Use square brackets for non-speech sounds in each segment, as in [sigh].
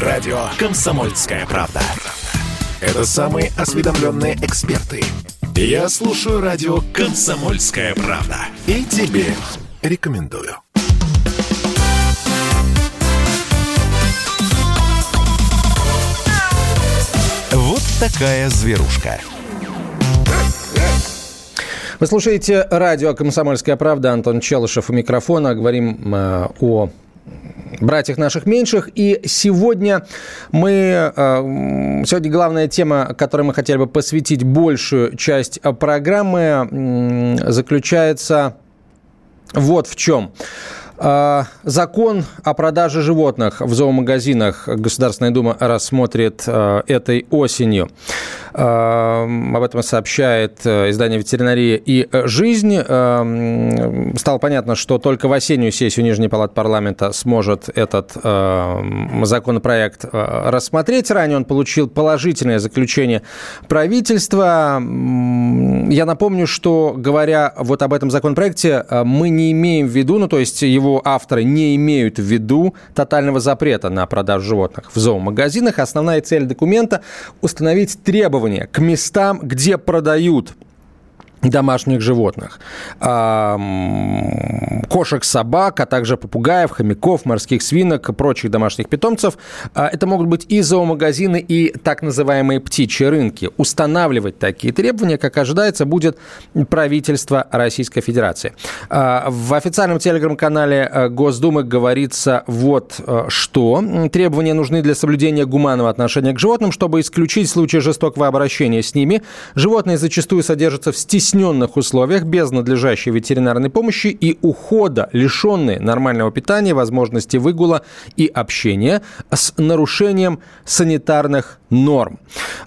Радио «Комсомольская правда». Это самые осведомленные эксперты. Я слушаю радио «Комсомольская правда». И тебе рекомендую. Вот такая зверушка. Вы слушаете радио «Комсомольская правда». Антон Челышев у микрофона. Говорим э, о братьях наших меньших. И сегодня мы... Э, сегодня главная тема, которой мы хотели бы посвятить большую часть программы, заключается вот в чем. А, закон о продаже животных в зоомагазинах Государственная Дума рассмотрит а, этой осенью. А, об этом сообщает э, издание «Ветеринария и жизнь». Стало понятно, что только в осеннюю сессию Нижней Палаты парламента сможет этот законопроект рассмотреть. Ранее он получил положительное заключение правительства. Я напомню, что, говоря вот об этом законопроекте, мы не имеем в виду, ну, то есть его его авторы не имеют в виду тотального запрета на продажу животных в зоомагазинах. Основная цель документа – установить требования к местам, где продают домашних животных. Кошек, собак, а также попугаев, хомяков, морских свинок и прочих домашних питомцев. А, это могут быть и зоомагазины, и так называемые птичьи рынки. Устанавливать такие требования, как ожидается, будет правительство Российской Федерации. А, в официальном телеграм-канале э, Госдумы говорится вот э, что. Требования нужны для соблюдения гуманного отношения к животным, чтобы исключить случаи жестокого обращения с ними. Животные зачастую содержатся в стеснении стесненных условиях, без надлежащей ветеринарной помощи и ухода, лишенные нормального питания, возможности выгула и общения с нарушением санитарных норм.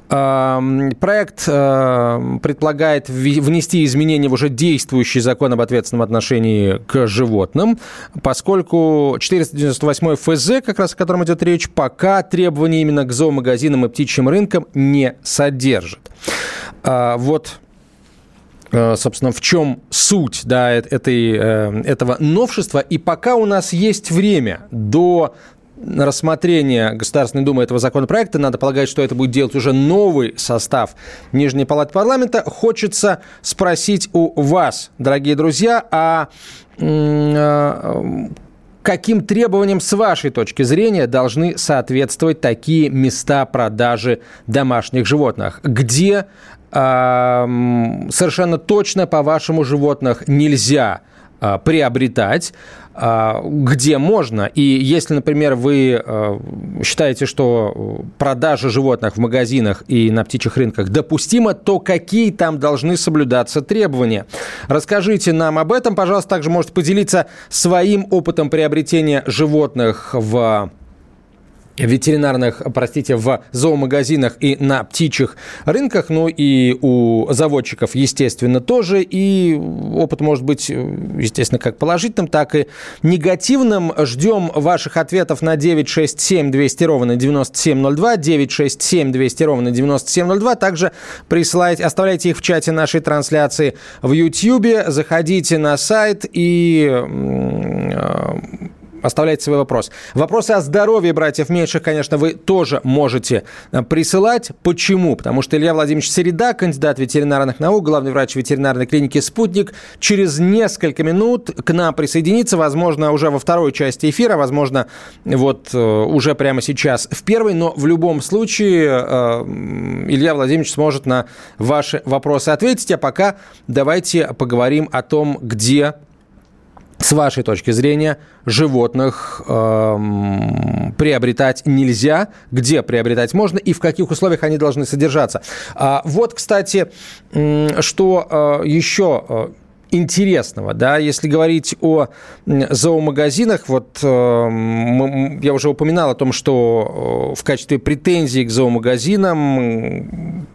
Проект предполагает внести изменения в уже действующий закон об ответственном отношении к животным, поскольку 498 ФЗ, как раз о котором идет речь, пока требования именно к зоомагазинам и птичьим рынкам не содержит. А, вот Э, собственно, в чем суть да, этой, э, этого новшества. И пока у нас есть время до рассмотрения Государственной Думы этого законопроекта, надо полагать, что это будет делать уже новый состав Нижней Палаты Парламента, хочется спросить у вас, дорогие друзья, а э, каким требованиям с вашей точки зрения должны соответствовать такие места продажи домашних животных? Где совершенно точно, по-вашему, животных нельзя а, приобретать, а, где можно. И если, например, вы а, считаете, что продажа животных в магазинах и на птичьих рынках допустима, то какие там должны соблюдаться требования? Расскажите нам об этом. Пожалуйста, также можете поделиться своим опытом приобретения животных в ветеринарных, простите, в зоомагазинах и на птичьих рынках, ну и у заводчиков, естественно, тоже. И опыт может быть, естественно, как положительным, так и негативным. Ждем ваших ответов на 967 200 ровно 9702, 967 200 ровно 9702. Также присылайте, оставляйте их в чате нашей трансляции в YouTube, заходите на сайт и оставляйте свой вопрос. Вопросы о здоровье братьев меньших, конечно, вы тоже можете э, присылать. Почему? Потому что Илья Владимирович Середа, кандидат ветеринарных наук, главный врач ветеринарной клиники «Спутник», через несколько минут к нам присоединится, возможно, уже во второй части эфира, возможно, вот э, уже прямо сейчас в первой, но в любом случае э, Илья Владимирович сможет на ваши вопросы ответить. А пока давайте поговорим о том, где с вашей точки зрения, животных э, приобретать нельзя, где приобретать можно и в каких условиях они должны содержаться. А, вот, кстати, что э, еще э, интересного, да, если говорить о зоомагазинах, вот э, я уже упоминал о том, что э, в качестве претензий к зоомагазинам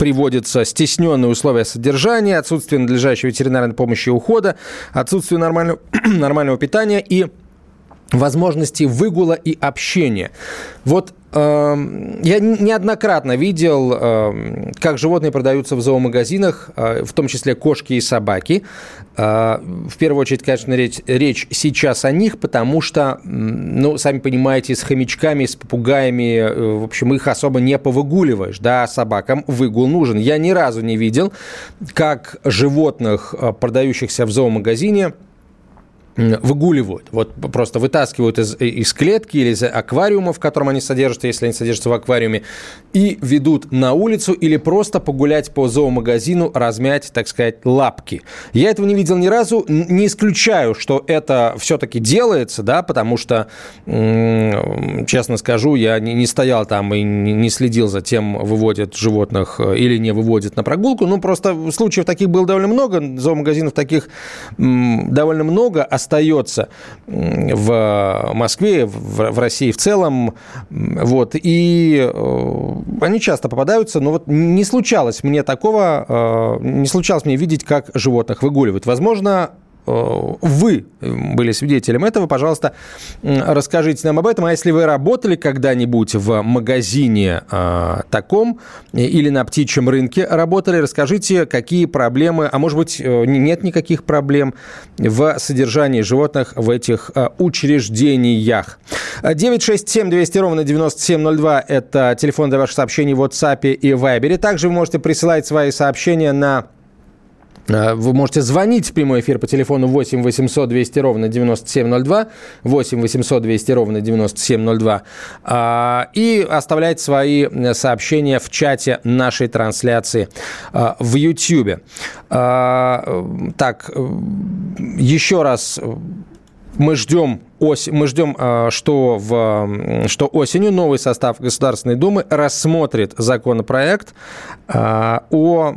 приводятся стесненные условия содержания, отсутствие надлежащей ветеринарной помощи и ухода, отсутствие нормального, [clears throat] нормального питания и возможности выгула и общения. Вот э, я неоднократно видел, э, как животные продаются в зоомагазинах, э, в том числе кошки и собаки. Э, в первую очередь, конечно, речь, речь сейчас о них, потому что, ну, сами понимаете, с хомячками, с попугаями, э, в общем, их особо не повыгуливаешь, да, собакам выгул нужен. Я ни разу не видел, как животных, продающихся в зоомагазине, выгуливают, вот просто вытаскивают из, из клетки или из аквариума, в котором они содержатся, если они содержатся в аквариуме, и ведут на улицу или просто погулять по зоомагазину, размять, так сказать, лапки. Я этого не видел ни разу, не исключаю, что это все-таки делается, да, потому что, честно скажу, я не, не стоял там и не следил за тем, выводят животных э, или не выводят на прогулку, ну, просто случаев таких было довольно много, зоомагазинов таких довольно много, остается в Москве, в России в целом. Вот. И э, они часто попадаются, но вот не случалось мне такого, э, не случалось мне видеть, как животных выгуливают. Возможно, вы были свидетелем этого, пожалуйста, расскажите нам об этом. А если вы работали когда-нибудь в магазине э, таком или на птичьем рынке работали, расскажите, какие проблемы, а может быть, э, нет никаких проблем в содержании животных в этих э, учреждениях. 967 200 ровно 9702 – это телефон для ваших сообщений в WhatsApp и Viber. Также вы можете присылать свои сообщения на Э, вы можете звонить в прямой эфир по телефону 8 800 200 ровно 9702, 8 800 200 ровно 9702, а, и оставлять свои э, сообщения в чате нашей трансляции э, в YouTube. А, так, еще раз мы ждем ось, мы ждем, а, что, в, что осенью новый состав Государственной Думы рассмотрит законопроект а, о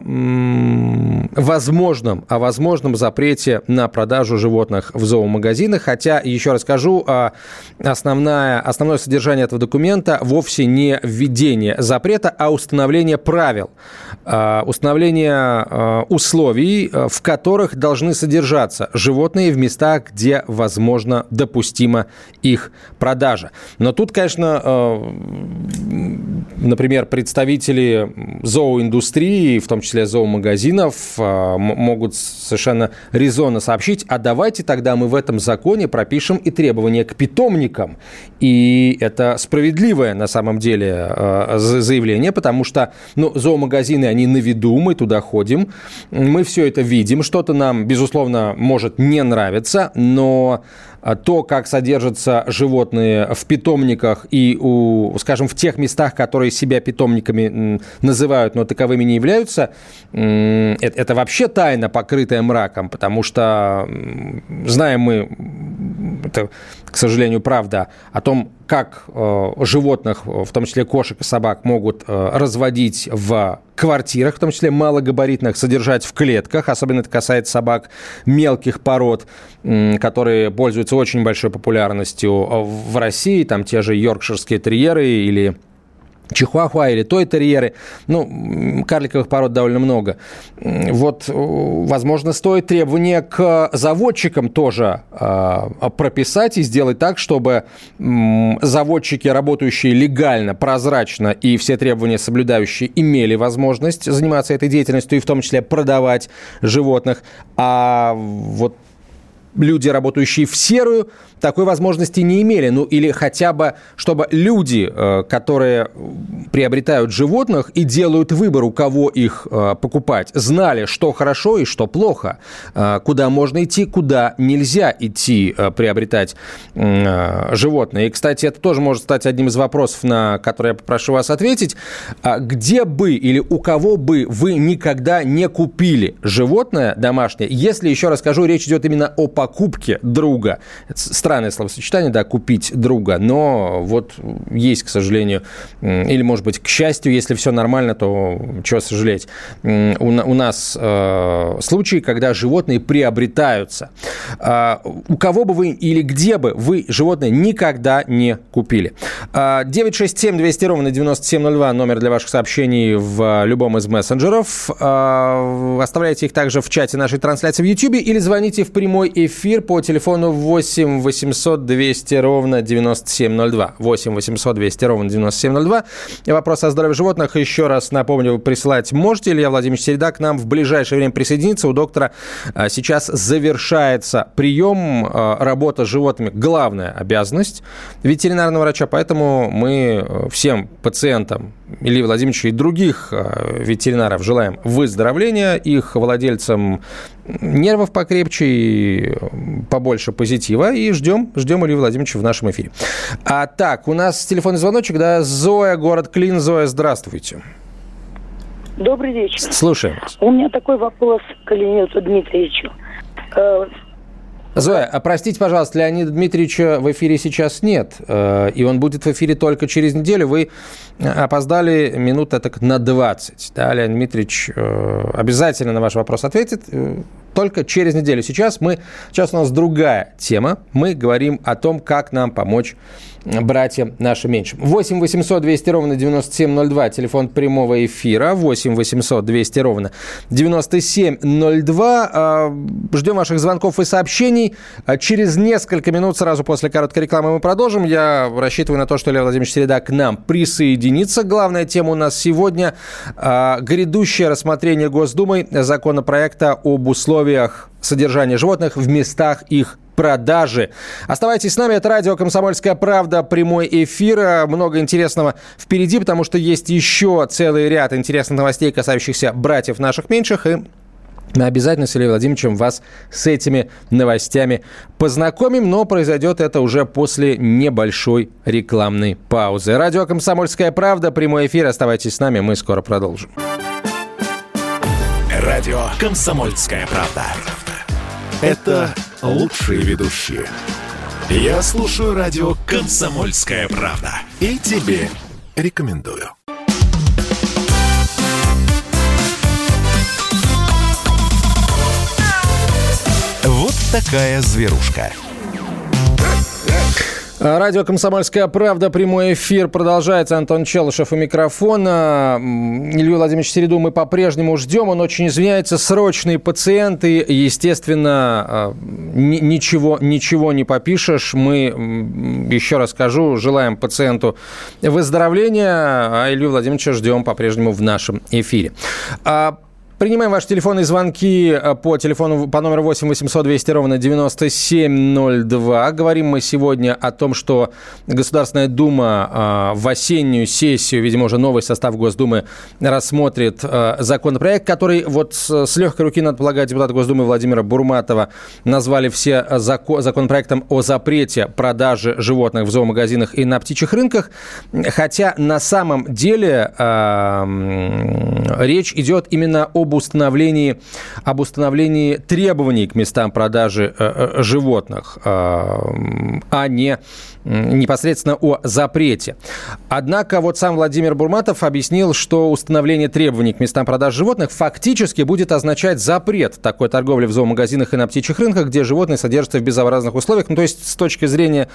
возможном, о возможном запрете на продажу животных в зоомагазинах. Хотя, еще раз скажу, а, основное, основное содержание этого документа вовсе не введение запрета, а установление правил, установление условий, в которых должны содержаться животные в местах, где возможно допустить допустима их продажа. Но тут, конечно, э, например, представители зооиндустрии, в том числе зоомагазинов, э, могут совершенно резонно сообщить, а давайте тогда мы в этом законе пропишем и требования к питомникам. И это справедливое на самом деле э, заявление, потому что ну, зоомагазины, они на виду, мы туда ходим, мы все это видим, что-то нам, безусловно, может не нравиться, но то, как содержатся животные в питомниках и, у, скажем, в тех местах, которые себя питомниками называют, но таковыми не являются, это, это вообще тайна, покрытая мраком, потому что знаем мы, это, к сожалению, правда, о том, как э, животных, в том числе кошек и собак, могут э, разводить в квартирах, в том числе малогабаритных, содержать в клетках. Особенно это касается собак мелких пород, э, которые пользуются очень большой популярностью в России. Там те же йоркширские терьеры или чихуахуа или той терьеры. Ну, карликовых пород довольно много. Вот, возможно, стоит требования к заводчикам тоже э, прописать и сделать так, чтобы э, заводчики, работающие легально, прозрачно и все требования соблюдающие, имели возможность заниматься этой деятельностью и в том числе продавать животных. А вот люди, работающие в серую, такой возможности не имели. Ну, или хотя бы, чтобы люди, э, которые приобретают животных и делают выбор, у кого их э, покупать, знали, что хорошо и что плохо, э, куда можно идти, куда нельзя идти приобретать животное. И, кстати, это тоже может стать одним из вопросов, на который я попрошу вас ответить. А где бы или у кого бы вы никогда не купили животное домашнее, если, еще раз скажу, речь идет именно о покупке друга. Странное словосочетание, да, купить друга, но вот есть, к сожалению, или, может быть, к счастью, если все нормально, то чего сожалеть. У, у нас э, случаи, когда животные приобретаются. Э, у кого бы вы или где бы вы животное никогда не купили. Э, 967 200 ровно 9702 номер для ваших сообщений в любом из мессенджеров. Э, оставляйте их также в чате нашей трансляции в YouTube или звоните в прямой эфир по телефону 8 800 200 ровно 9702. 8 800 200 ровно 9702. И вопрос о здоровье животных еще раз напомню, присылать можете. Илья Владимирович Середа к нам в ближайшее время присоединится. У доктора а, сейчас завершается прием, а, работа с животными. Главная обязанность ветеринарного врача. Поэтому мы э, всем пациентам Ильи Владимировича и других а, ветеринаров желаем выздоровления, их владельцам нервов покрепче и побольше позитива. И ждем, ждем Илью Владимировича в нашем эфире. А так, у нас телефонный звоночек, да, Зоя, город Клин. Зоя, здравствуйте. Добрый вечер. Слушаем. У меня такой вопрос к Леониду Дмитриевичу. Э, Зоя, а простите, пожалуйста, Леонида Дмитриевича в эфире сейчас нет, э, и он будет в эфире только через неделю. Вы опоздали минут так на 20. Да, Леонид Дмитриевич э, обязательно на ваш вопрос ответит только через неделю. Сейчас мы, сейчас у нас другая тема. Мы говорим о том, как нам помочь братьям нашим меньшим. 8 800 200 ровно 9702, телефон прямого эфира. 8 800 200 ровно 9702. А, ждем ваших звонков и сообщений. А, через несколько минут, сразу после короткой рекламы, мы продолжим. Я рассчитываю на то, что Лев Владимирович Середа к нам присоединится. Главная тема у нас сегодня а, – грядущее рассмотрение Госдумой законопроекта об условиях содержания животных в местах их продажи. Оставайтесь с нами, это радио «Комсомольская правда», прямой эфир. Много интересного впереди, потому что есть еще целый ряд интересных новостей, касающихся братьев наших меньших, и мы обязательно с Ильей Владимировичем вас с этими новостями познакомим, но произойдет это уже после небольшой рекламной паузы. Радио «Комсомольская правда», прямой эфир. Оставайтесь с нами, мы скоро продолжим. Радио «Комсомольская правда». Это лучшие ведущие. Я слушаю радио «Комсомольская правда». И тебе рекомендую. Вот такая зверушка. Радио «Комсомольская правда», прямой эфир продолжается. Антон Челышев у микрофона. Илью Владимирович Середу мы по-прежнему ждем. Он очень извиняется. Срочные пациенты. Естественно, а, ничего, ничего не попишешь. Мы, еще раз скажу, желаем пациенту выздоровления, а Илью Владимировича ждем по-прежнему в нашем эфире. Принимаем ваши телефонные звонки э, по телефону по номеру 8 800 200 ровно 9702. Говорим мы сегодня о том, что Государственная Дума э, в осеннюю сессию, видимо, уже новый состав Госдумы рассмотрит э, законопроект, который вот с легкой руки, надо полагать, депутат Госдумы Владимира Бурматова назвали все законопроектом о запрете продажи животных в зоомагазинах и на птичьих рынках. Хотя на самом деле речь идет именно об об установлении, об установлении требований к местам продажи э, э, животных, э, а не непосредственно о запрете. Однако вот сам Владимир Бурматов объяснил, что установление требований к местам продаж животных фактически будет означать запрет такой торговли в зоомагазинах и на птичьих рынках, где животные содержатся в безобразных условиях. Ну, то есть с точки зрения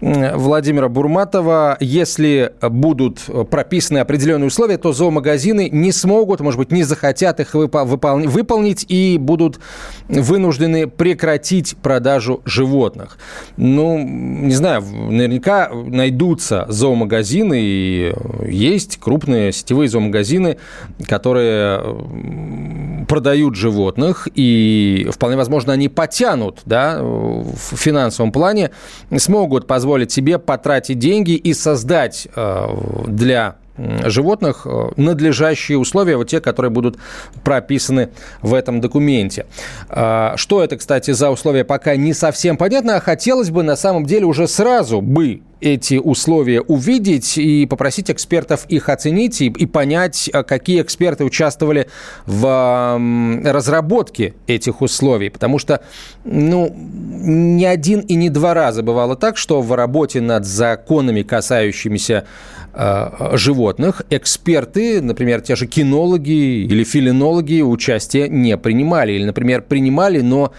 Владимира Бурматова, если будут прописаны определенные условия, то зоомагазины не смогут, может быть, не захотят их выпол- выполнить и будут вынуждены прекратить продажу животных. Ну, не знаю, наверняка найдутся зоомагазины, и есть крупные сетевые зоомагазины, которые продают животных, и вполне возможно, они потянут да, в финансовом плане, смогут позволить себе потратить деньги и создать э, для животных э, надлежащие условия, вот те, которые будут прописаны в этом документе. А, что это, кстати, за условия, пока не совсем понятно, а хотелось бы на самом деле уже сразу бы эти условия увидеть и попросить экспертов их оценить и, и понять, какие эксперты участвовали в разработке этих условий. Потому что, ну, не один и не два раза бывало так, что в работе над законами, касающимися животных, эксперты, например, те же кинологи или филинологи участия не принимали. Или, например, принимали, но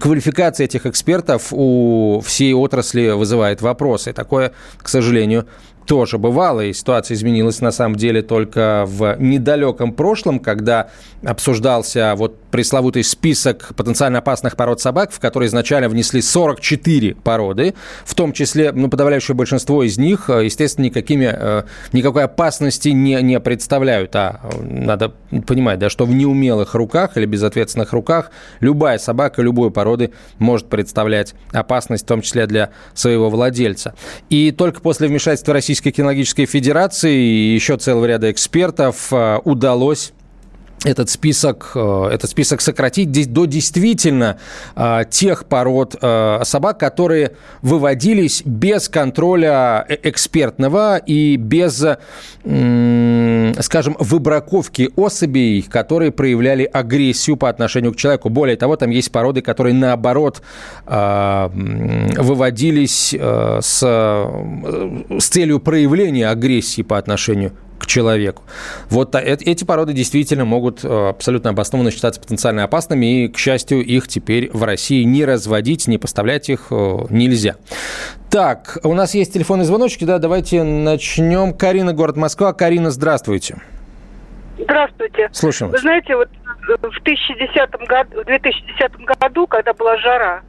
квалификация этих экспертов у всей отрасли вызывает вопросы. Такое, к сожалению, тоже бывало, и ситуация изменилась на самом деле только в недалеком прошлом, когда обсуждался вот пресловутый список потенциально опасных пород собак, в который изначально внесли 44 породы, в том числе, ну, подавляющее большинство из них, э, естественно, никакими, э, никакой опасности не, не представляют. А э, надо понимать, да, что в неумелых руках или безответственных руках любая собака любой породы может представлять опасность, в том числе для своего владельца. И только после вмешательства Российской кинологической федерации и еще целого ряда экспертов удалось этот список, э, этот список сократить до действительно э, тех пород э, собак, которые выводились без контроля экспертного и без, скажем, выбраковки особей, которые проявляли агрессию по отношению к человеку. Более того, там есть породы, которые наоборот выводились с, с целью проявления агрессии по отношению к человеку. Вот эти породы действительно могут э, абсолютно обоснованно считаться потенциально опасными, и, к счастью, их теперь в России не разводить, не поставлять их э, нельзя. Так, у нас есть телефонные звоночки, да, давайте начнем. Карина, город Москва. Карина, здравствуйте. Здравствуйте. Слушаем Вы знаете, вот э, в 2010 году, в 2010 году, когда была жара,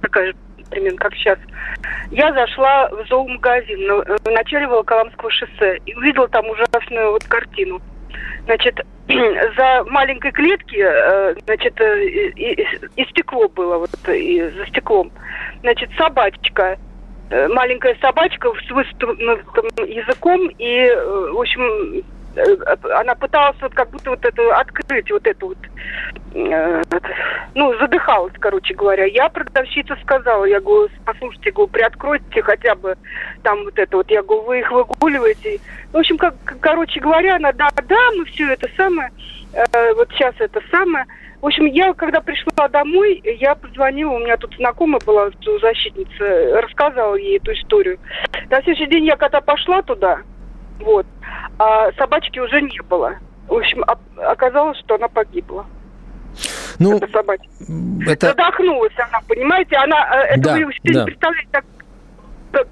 такая примерно как сейчас, я зашла в зоомагазин на, э, в начале Волоколамского шоссе и увидела там ужасную вот картину. Значит, [clears throat] за маленькой клетки, э, значит, э, и, и, и стекло было вот и за стеклом. Значит, собачка, маленькая собачка с высунутым языком и, в общем, она пыталась вот как будто вот это открыть, вот это вот, э, ну, задыхалась, короче говоря. Я продавщица сказала, я говорю, послушайте, говорю, приоткройте хотя бы там вот это вот, я говорю, вы их выгуливаете. В общем, как, короче говоря, она, да, да, мы все это самое, э, вот сейчас это самое. В общем, я, когда пришла домой, я позвонила, у меня тут знакомая была защитница, рассказала ей эту историю. На следующий день я когда пошла туда, вот, а собачки уже не было. В общем, оказалось, что она погибла. Ну, это собачка. Это... Задохнулась она, понимаете? Она, э, это да, вы себе да. не представляете, так,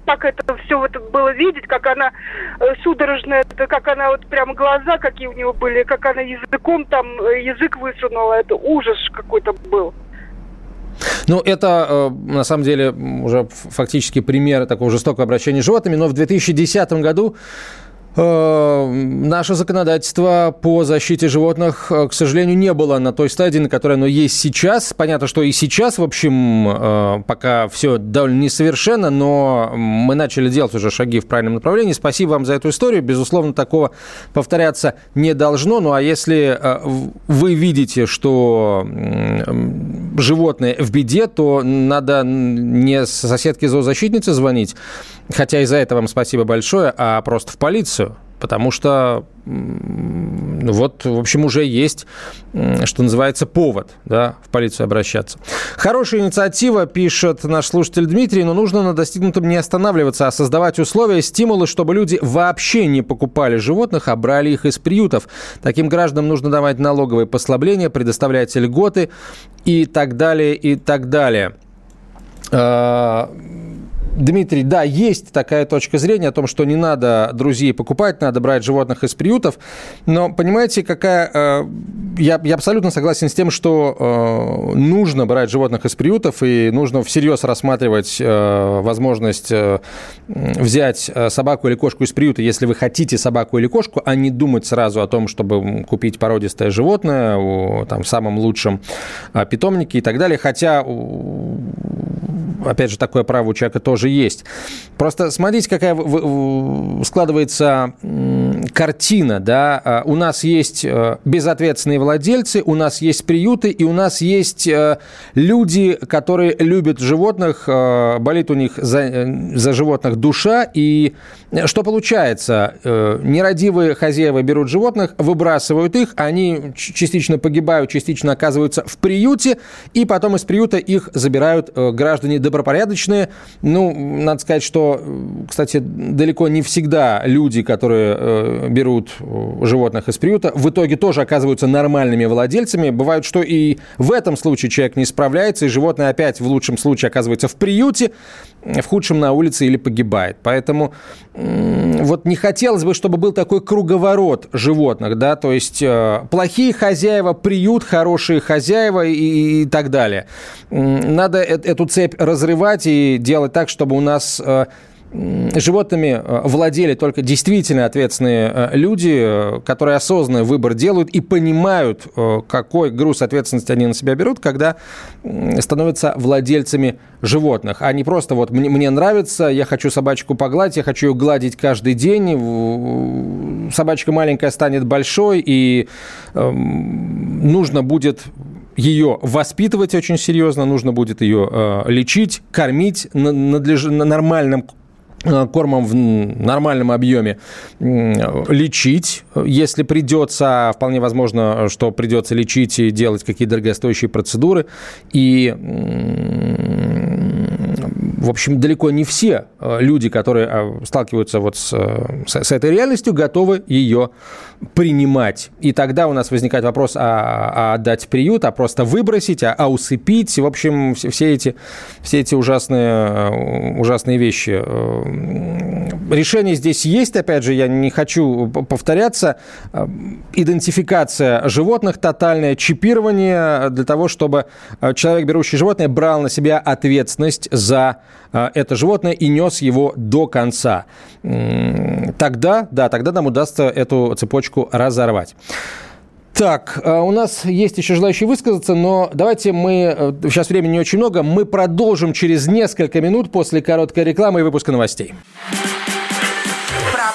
так это все вот было видеть, как она э, судорожная, как она вот прям глаза, какие у нее были, как она языком там, э, язык высунула, это ужас какой-то был. Ну, это, на самом деле, уже фактически пример такого жестокого обращения с животными, но в 2010 году наше законодательство по защите животных, э, к сожалению, не было на той стадии, на которой оно есть сейчас. Понятно, что и сейчас, в общем, э, пока все довольно несовершенно, но мы начали делать уже шаги в правильном направлении. Спасибо вам за эту историю. Безусловно, такого повторяться не должно. Ну а если вы видите, что животное в беде, то надо не соседке зоозащитнице звонить, хотя и за это вам спасибо большое, а просто в полицию потому что вот, в общем, уже есть, что называется, повод да, в полицию обращаться. Хорошая инициатива, пишет наш слушатель Дмитрий, но нужно на достигнутом не останавливаться, а создавать условия, стимулы, чтобы люди вообще не покупали животных, а брали их из приютов. Таким гражданам нужно давать налоговые послабления, предоставлять льготы и так далее, и так далее. Дмитрий, да, есть такая точка зрения о том, что не надо друзей покупать, надо брать животных из приютов. Но понимаете, какая... Э, я, я абсолютно согласен с тем, что э, нужно брать животных из приютов и нужно всерьез рассматривать э, возможность э, взять э, собаку или кошку из приюта, если вы хотите собаку или кошку, а не думать сразу о том, чтобы купить породистое животное у, там, в самом лучшем э, питомнике и так далее. Хотя опять же, такое право у человека тоже есть. Просто смотрите, какая складывается картина, да, а, у нас есть э, безответственные владельцы, у нас есть приюты, и у нас есть э, люди, которые любят животных, э, болит у них за, за животных душа, и что получается? Нерадивые хозяева берут животных, выбрасывают их, они частично погибают, частично оказываются в приюте, и потом из приюта их забирают граждане добропорядочные. Ну, надо сказать, что, кстати, далеко не всегда люди, которые берут животных из приюта, в итоге тоже оказываются нормальными владельцами. Бывает, что и в этом случае человек не справляется, и животное опять в лучшем случае оказывается в приюте, в худшем на улице или погибает. Поэтому вот не хотелось бы, чтобы был такой круговорот животных, да, то есть э, плохие хозяева, приют, хорошие хозяева и, и так далее. Надо эту цепь разрывать и делать так, чтобы у нас э, животными э, владели только действительно ответственные э, люди, э, которые осознанный выбор делают и понимают, какой груз ответственности они на себя берут, когда становятся владельцами животных, а не просто вот мне, мне нравится, я хочу собачку погладить, я хочу ее гладить каждый день, собачка маленькая станет большой, и э, нужно будет ее воспитывать очень серьезно, нужно будет ее э, лечить, кормить на, надлеж... на нормальном кормом в нормальном объеме лечить, если придется, вполне возможно, что придется лечить и делать какие-то дорогостоящие процедуры. И в общем, далеко не все э, люди, которые э, сталкиваются вот с, э, с, с этой реальностью, готовы ее принимать. И тогда у нас возникает вопрос, а, а отдать приют, а просто выбросить, а, а усыпить. В общем, все эти, все эти ужасные, ужасные вещи. Решение здесь есть, опять же, я не хочу повторяться. Идентификация животных тотальное, чипирование для того, чтобы человек, берущий животное, брал на себя ответственность за это животное и нес его до конца. Тогда, да, тогда нам удастся эту цепочку разорвать. Так, а, у нас есть еще желающие высказаться, но давайте мы, сейчас э, времени не очень много, мы продолжим через несколько минут после короткой рекламы и выпуска новостей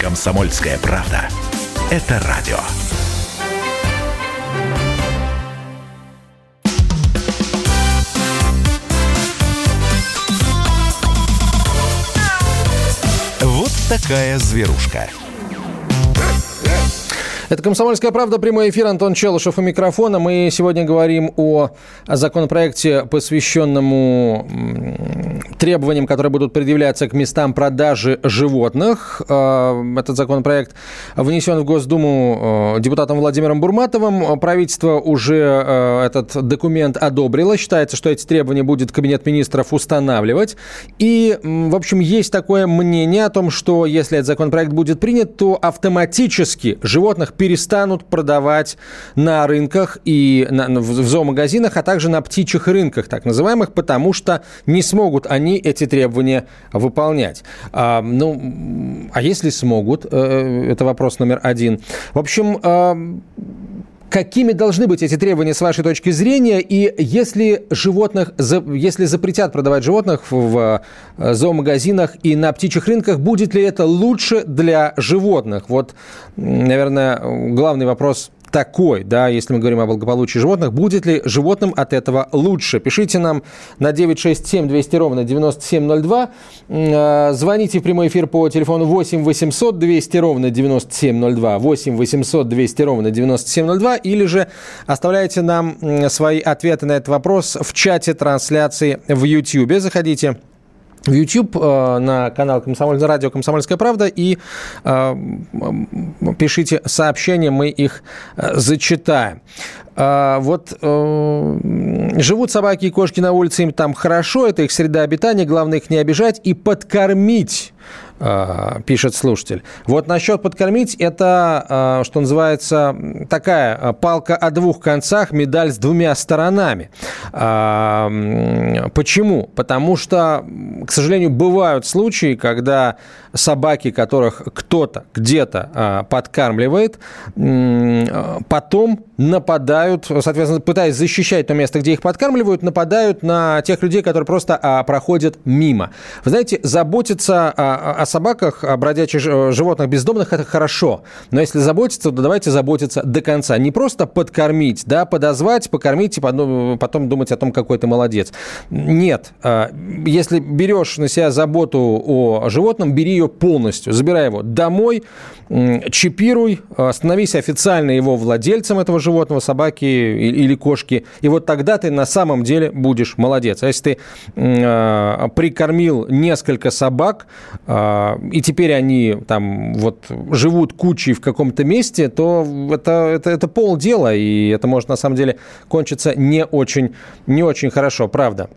Комсомольская правда. Это радио. Вот такая зверушка. Это «Комсомольская правда», прямой эфир, Антон Челышев у микрофона. Мы сегодня говорим о законопроекте, посвященному требованиям, которые будут предъявляться к местам продажи животных. А, этот законопроект внесен в Госдуму а, депутатом Владимиром Бурматовым. Правительство уже а, этот документ одобрило. Считается, что эти требования будет Кабинет министров устанавливать. И, в общем, есть такое мнение о том, что если этот законопроект будет принят, то автоматически животных перестанут продавать на рынках и на, в зоомагазинах, а также на птичьих рынках, так называемых, потому что не смогут они эти требования выполнять. А, ну, а если смогут, э, это вопрос номер один. В общем, а, Какими должны быть эти требования с вашей точки зрения? И если животных, если запретят продавать животных в э, зоомагазинах и на птичьих рынках, будет ли это лучше для животных? Вот, наверное, главный вопрос такой, да, если мы говорим о благополучии животных, будет ли животным от этого лучше? Пишите нам на 967 200 ровно 9702, э, звоните в прямой эфир по телефону 8 800 200 ровно 9702, 8 800 200 ровно 9702, или же оставляйте нам свои ответы на этот вопрос в чате трансляции в YouTube. Заходите в YouTube э, на канал Комсомольское радио «Комсомольская правда» и э, пишите сообщения, мы их э, зачитаем. Вот живут собаки и кошки на улице, им там хорошо, это их среда обитания, главное их не обижать и подкормить пишет слушатель. Вот насчет подкормить, это, что называется, такая палка о двух концах, медаль с двумя сторонами. Почему? Потому что, к сожалению, бывают случаи, когда собаки, которых кто-то где-то подкармливает, потом нападают, соответственно, пытаясь защищать то место, где их подкармливают, нападают на тех людей, которые просто а, проходят мимо. Вы знаете, заботиться а, о собаках, о бродячих животных бездомных – это хорошо. Но если заботиться, то давайте заботиться до конца. Не просто подкормить, да, подозвать, покормить и потом думать о том, какой ты молодец. Нет. А, если берешь на себя заботу о животном, бери ее полностью. Забирай его домой, чипируй, становись официально его владельцем этого животного, собаки или кошки. И вот тогда ты на самом деле будешь молодец. А если ты э, прикормил несколько собак, э, и теперь они там вот живут кучей в каком-то месте, то это, это, это полдела, и это может на самом деле кончиться не очень, не очень хорошо, правда.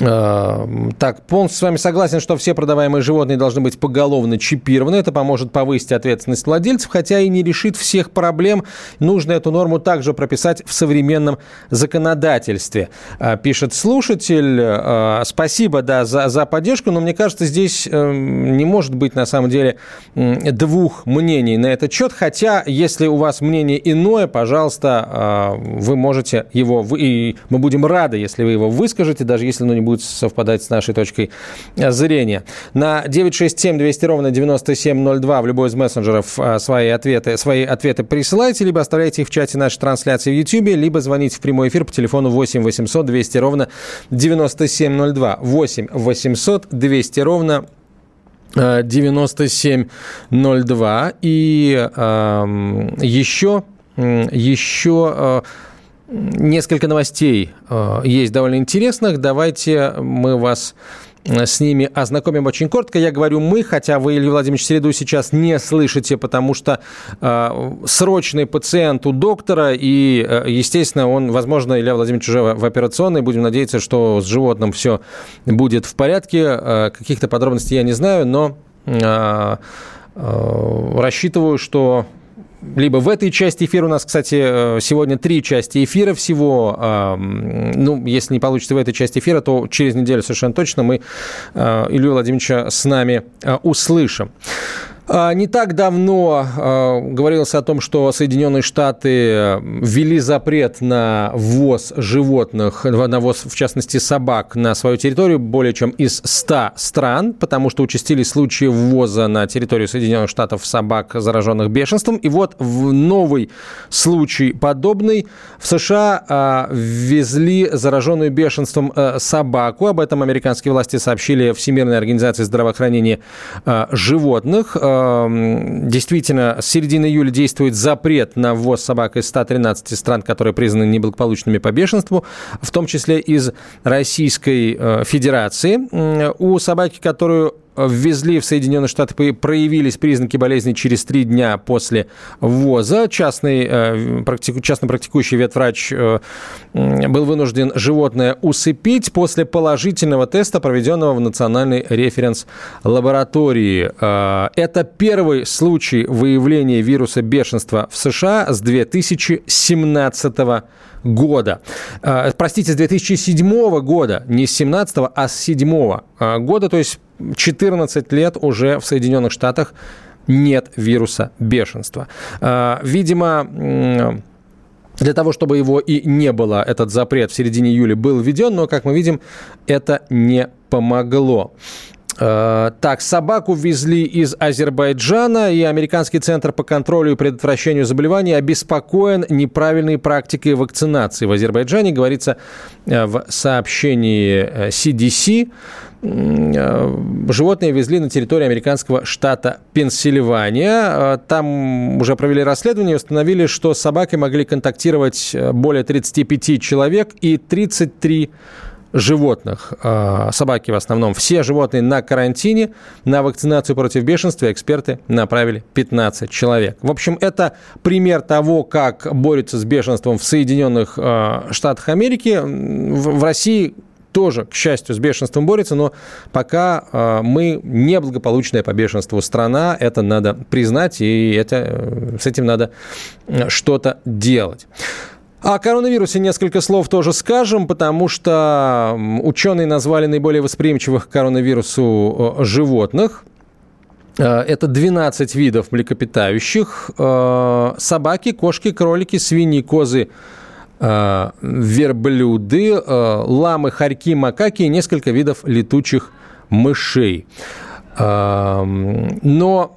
Эм, так, полностью с вами согласен, что все продаваемые животные должны быть поголовно чипированы. Это поможет повысить ответственность владельцев, хотя и не решит всех проблем. Нужно эту норму также прописать в современном законодательстве. Э, пишет слушатель. Э, спасибо, да, за, за поддержку, но мне кажется, здесь не может быть на самом деле двух мнений на этот счет. Хотя, если у вас мнение иное, пожалуйста, э, вы можете его, и мы будем рады, если вы его выскажете, даже если оно не будет совпадать с нашей точкой зрения. На 967 200 ровно 9702 в любой из мессенджеров а, свои ответы, свои ответы присылайте, либо оставляйте их в чате нашей трансляции в YouTube, либо звоните в прямой эфир по телефону 8 800 200 ровно 9702. 8 800 200 ровно 9702. И э, еще, еще Несколько новостей э, есть довольно интересных. Давайте мы вас э, с ними ознакомим очень коротко. Я говорю «мы», хотя вы, Илья Владимирович, Среду сейчас не слышите, потому что э, срочный пациент у доктора, и, э, естественно, он, возможно, Илья Владимирович уже в операционной. Будем надеяться, что с животным все будет в порядке. Э, каких-то подробностей я не знаю, но э, э, рассчитываю, что либо в этой части эфира у нас, кстати, э, сегодня три части эфира всего. Ну, если не получится в этой части эфира, то через неделю совершенно точно мы э, Илью Владимировича с нами э, услышим. А, не так давно а, говорилось о том, что Соединенные Штаты э, ввели запрет на ввоз животных, на ввоз, в частности, собак на свою территорию более чем из 100 стран, потому что участились случаи ввоза на территорию Соединенных Штатов собак, зараженных бешенством. И вот в новый случай подобный в США а, ввезли зараженную бешенством э, собаку. Об этом американские власти сообщили Всемирной организации здравоохранения животных – Эм, действительно, с середины июля действует запрет на ввоз собак из 113 стран, которые признаны неблагополучными по бешенству, в том числе из Российской э, Федерации. У собаки, которую ввезли в Соединенные Штаты, проявились признаки болезни через три дня после ввоза. Частный, э, практику, частно практикующий ветврач э, был вынужден животное усыпить после положительного теста, проведенного в Национальной референс-лаборатории. Э, это первый случай выявления вируса бешенства в США с 2017 года. Простите, с 2007 года, не с 17, а с 7 года, то есть 14 лет уже в Соединенных Штатах нет вируса бешенства. А, видимо, для того, чтобы его и не было, этот запрет в середине июля был введен, но, как мы видим, это не помогло. Э, так, собаку везли из Азербайджана, и Американский центр по контролю и предотвращению заболеваний обеспокоен неправильной практикой вакцинации в Азербайджане, говорится э, в сообщении CDC. Э, животные везли на территорию американского штата Пенсильвания. Там уже провели расследование и установили, что с собакой могли контактировать более 35 человек и 33 животных, а, собаки в основном, все животные на карантине, на вакцинацию против бешенства эксперты направили 15 человек. В общем, это пример того, как борются с бешенством в Соединенных а, Штатах Америки. В России тоже, к счастью, с бешенством борется, но пока э, мы неблагополучная по бешенству страна, это надо признать, и это, э, с этим надо что-то делать. О коронавирусе несколько слов тоже скажем, потому что ученые назвали наиболее восприимчивых к коронавирусу животных. Это 12 видов млекопитающих. Собаки, кошки, кролики, свиньи, козы, Э, верблюды, э, ламы, хорьки, макаки и несколько видов летучих мышей. Но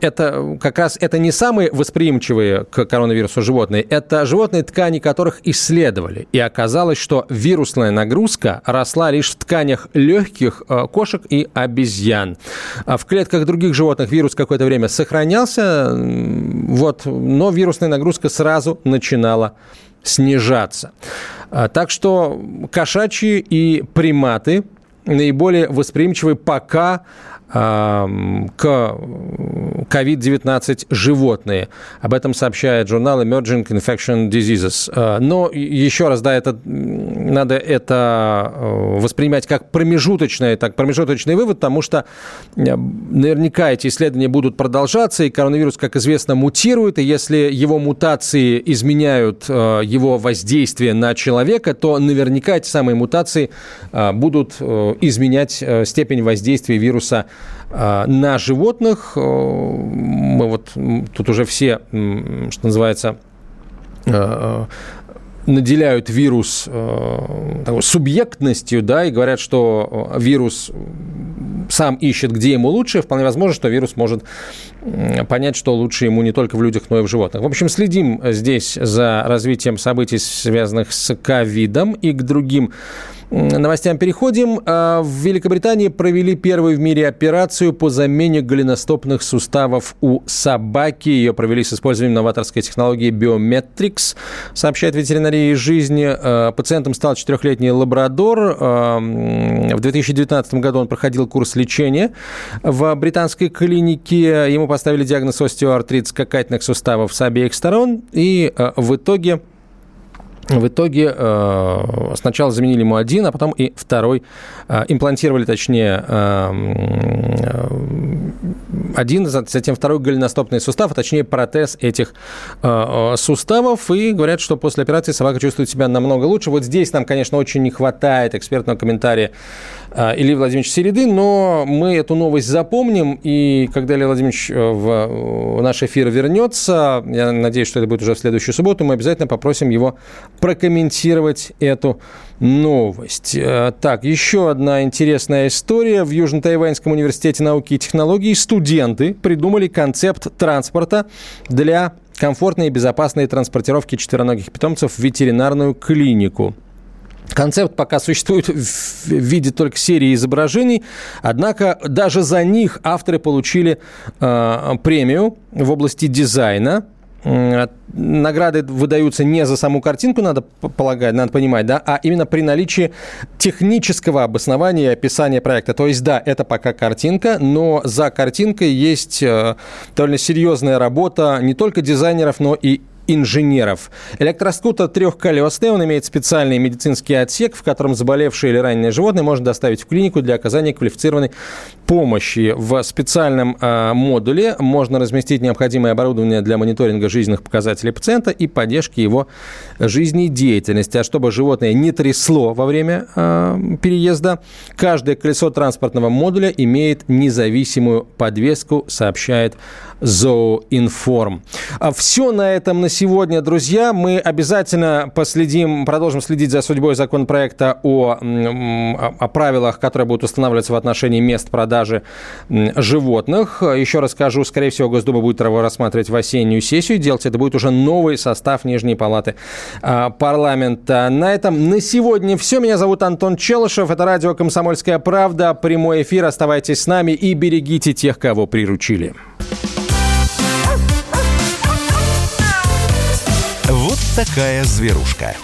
это как раз это не самые восприимчивые к коронавирусу животные, это животные, ткани которых исследовали. И оказалось, что вирусная нагрузка росла лишь в тканях легких э, кошек и обезьян. А в клетках других животных вирус какое-то время сохранялся, вот, но вирусная нагрузка сразу начинала снижаться. А, так что кошачьи и приматы наиболее восприимчивы пока к COVID-19 животные. Об этом сообщает журнал Emerging Infection Diseases. А, но еще раз, да, это, надо это э, воспринимать как промежуточный, так, промежуточный вывод, потому что э, наверняка эти исследования будут продолжаться, и коронавирус, как известно, мутирует, и если его мутации изменяют э, его воздействие на человека, то наверняка эти самые мутации будут изменять степень воздействия вируса на животных. Э, мы вот тут уже все, что называется, э, э, наделяют вирус субъектностью, да, и говорят, что вирус сам ищет, где ему лучше. Вполне возможно, что вирус может понять, что лучше ему не только в людях, но и в животных. В общем, следим здесь за развитием событий, связанных с ковидом и к другим новостям переходим. А, в Великобритании провели первую в мире операцию по замене голеностопных суставов у собаки. Ее провели с использованием новаторской технологии Biometrics, сообщает ветеринария жизни. А, пациентом стал четырехлетний лабрадор. В 2019 году он проходил курс лечения в британской клинике. Ему поставили диагноз остеоартрит скакательных суставов с обеих сторон. И в итоге в итоге э, сначала заменили ему один, а потом и второй. Э, имплантировали, точнее, э, один, затем второй голеностопный сустав, а точнее протез этих суставов. И говорят, что после операции собака чувствует себя намного лучше. Вот здесь нам, конечно, очень не хватает экспертного комментария Ильи Владимировича Середы, но мы эту новость запомним. И когда Илья Владимирович в наш эфир вернется, я надеюсь, что это будет уже в следующую субботу, мы обязательно попросим его прокомментировать эту новость. Э, так, еще одна интересная история. В Южно-Тайваньском университете науки и технологий студенты придумали концепт транспорта для комфортной и безопасной транспортировки четвероногих питомцев в ветеринарную клинику. Концепт пока существует в виде только серии изображений, однако даже за них авторы получили э, премию в области дизайна награды выдаются не за саму картинку, надо полагать, надо понимать, да, а именно при наличии технического обоснования и описания проекта. То есть, да, это пока картинка, но за картинкой есть э, довольно серьезная работа не только дизайнеров, но и инженеров. Электроскутер трехколесный, он имеет специальный медицинский отсек, в котором заболевшее или раненое животное можно доставить в клинику для оказания квалифицированной помощи. В специальном э, модуле можно разместить необходимое оборудование для мониторинга жизненных показателей пациента и поддержки его жизнедеятельности. А чтобы животное не трясло во время э, переезда, каждое колесо транспортного модуля имеет независимую подвеску, сообщает Зооинформ. А все на этом на сегодня, друзья. Мы обязательно последим, продолжим следить за судьбой законопроекта о, о правилах, которые будут устанавливаться в отношении мест продажи животных. Еще раз скажу, скорее всего, Госдума будет его рассматривать в осеннюю сессию. Делать это будет уже новый состав Нижней Палаты а, парламента. На этом на сегодня все. Меня зовут Антон Челышев. Это радио «Комсомольская правда». Прямой эфир. Оставайтесь с нами и берегите тех, кого приручили. Такая зверушка.